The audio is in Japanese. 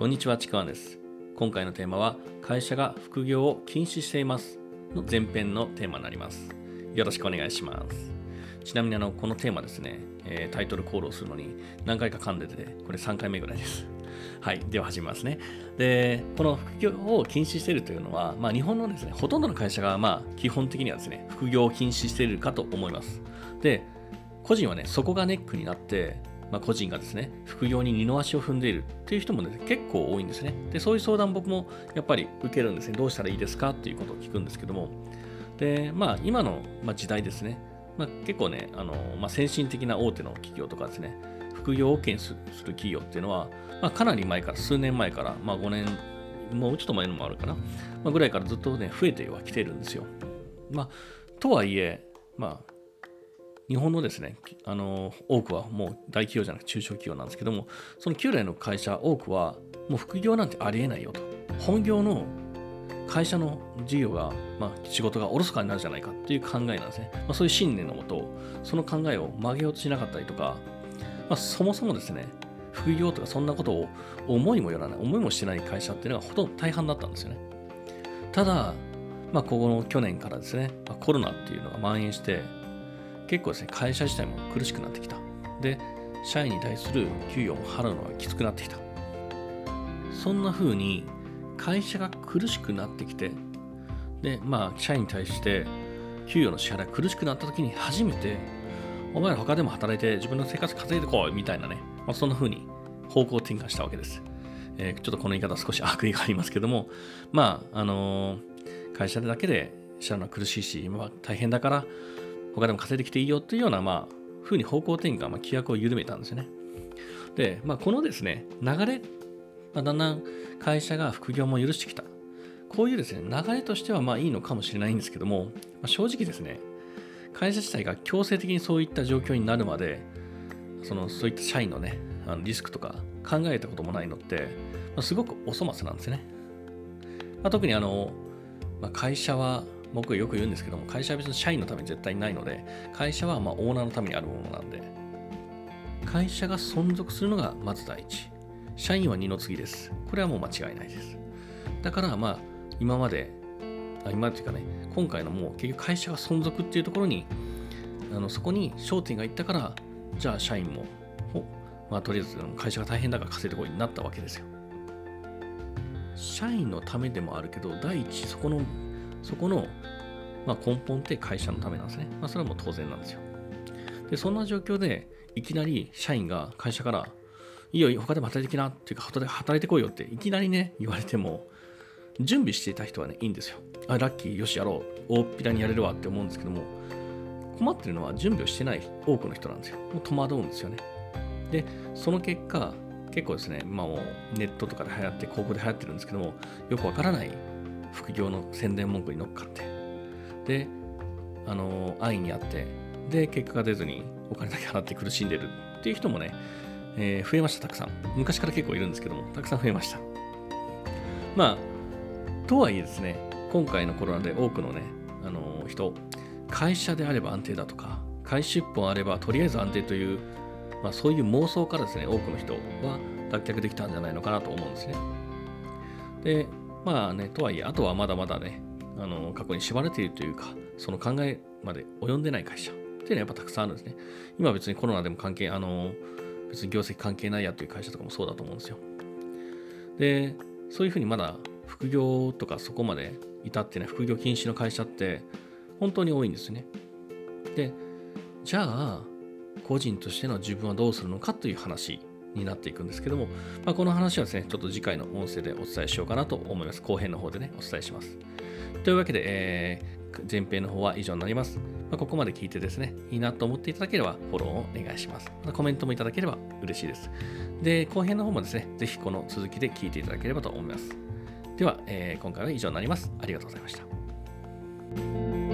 こんにちは、ちくわんです。今回のテーマは、会社が副業を禁止していますの前編のテーマになります。よろしくお願いします。ちなみにあの、このテーマですね、えータイトルコールをするのに何回か噛んでて、これ3回目ぐらいです。はい、では始めますね。で、この副業を禁止しているというのは、まあ、日本のですね、ほとんどの会社が、まあ、基本的にはですね、副業を禁止しているかと思います。で、個人はね、そこがネックになって、まあ、個人がですね、副業に二の足を踏んでいるっていう人も、ね、結構多いんですね。で、そういう相談僕もやっぱり受けるんですね。どうしたらいいですかっていうことを聞くんですけども。で、まあ、今の時代ですね、まあ、結構ね、あのまあ、先進的な大手の企業とかですね、副業を OK する企業っていうのは、まあ、かなり前から、数年前から、まあ、5年、もうちょっと前のもあるかな、まあ、ぐらいからずっとね、増えてはきてるんですよ。まあ、とはいえ、まあ、日本のですね、あの多くはもう大企業じゃなくて中小企業なんですけども、その旧来の会社多くは、もう副業なんてありえないよと。本業の会社の事業が、まあ、仕事がおろそかになるじゃないかっていう考えなんですね。まあ、そういう信念のもと、その考えを曲げようとしなかったりとか、まあ、そもそもですね、副業とかそんなことを思いもよらない、思いもしてない会社っていうのがほとんど大半だったんですよね。ただ、まあ、ここの去年からですね、まあコロナっていうのが蔓延して、結構ですね、会社自体も苦しくなってきた。で、社員に対する給与も払うのがきつくなってきた。そんな風に会社が苦しくなってきて、で、まあ、社員に対して給与の支払い苦しくなった時に初めて、お前ら他でも働いて自分の生活稼いでこいみたいなね、まあ、そんな風に方向転換したわけです。えーちょっとこの言い方少し悪意がありますけども、まあ、あのー会社だけで知らのは苦しいし、まあ、大変だから、他でも稼いできていいよというような、まあ、風に方向転換、まあ、規約を緩めたんですよね。で、まあ、このですね、流れ、まあ、だんだん会社が副業も許してきた。こういうですね、流れとしてはまあいいのかもしれないんですけども、まあ、正直ですね、会社自体が強制的にそういった状況になるまで、そのそういった社員のね、あのリスクとか考えたこともないのって、まあ、すごくお粗末なんですね。まあ、特にあの、まあ、会社は、僕よく言うんですけども、会社は別に社員のために絶対にないので、会社はまオーナーのためにあるものなんで、会社が存続するのがまず第一。社員は二の次です。これはもう間違いないです。だからまあ、今まで、あ今っていうかね、今回のもう結局会社が存続っていうところに、あのそこに焦点がいったから、じゃあ社員も、おまあとりあえず会社が大変だから稼いでこいになったわけですよ。社員のためでもあるけど、第一、そこの、そこの、まあ、根本って会社のためなんですね。まあ、それはもう当然なんですよ。で、そんな状況で、いきなり社員が会社から、いいよ、他でも働いてきなっていうか、働い働いてこいよって、いきなりね、言われても、準備していた人はね、いいんですよ。あ、ラッキー、よし、やろう。大っぴらにやれるわって思うんですけども、困ってるのは準備をしてない多くの人なんですよ。もう戸惑うんですよね。で、その結果、結構ですね、まあもうネットとかで流行って、広告で流行ってるんですけども、よくわからない副業の宣伝文句に乗っかって、で、あの、安易にあって、で、結果が出ずにお金だけ払って苦しんでるっていう人もね、えー増えました、たくさん。昔から結構いるんですけども、たくさん増えました。まあ、とはいえですね、今回のコロナで多くのね、あの人、会社であれば安定だとか、会社一本あればとりあえず安定という、まあ、そういう妄想からですね、多くの人は脱却できたんじゃないのかなと思うんですね。で、まあね、とはいえ、あとはまだまだね、あの過去に縛られているというか、その考えまで及んでない会社っていうのはやっぱたくさんあるんですね。今別にコロナでも関係、あの、別に業績関係ないやという会社とかもそうだと思うんですよ。で、そういうふうにまだ副業とかそこまで至ってない副業禁止の会社って本当に多いんですね。で、じゃあ、個人としての自分はどうするのかという話になっていくんですけども、まあ、この話はですね、ちょっと次回の音声でお伝えしようかなと思います。後編の方でね、お伝えします。というわけで、えー前編の方は以上になります。まあ、ここまで聞いてですね、いいなと思っていただければフォローをお願いします。またコメントもいただければ嬉しいです。で、後編の方もですね、ぜひこの続きで聞いていただければと思います。では、えー今回は以上になります。ありがとうございました。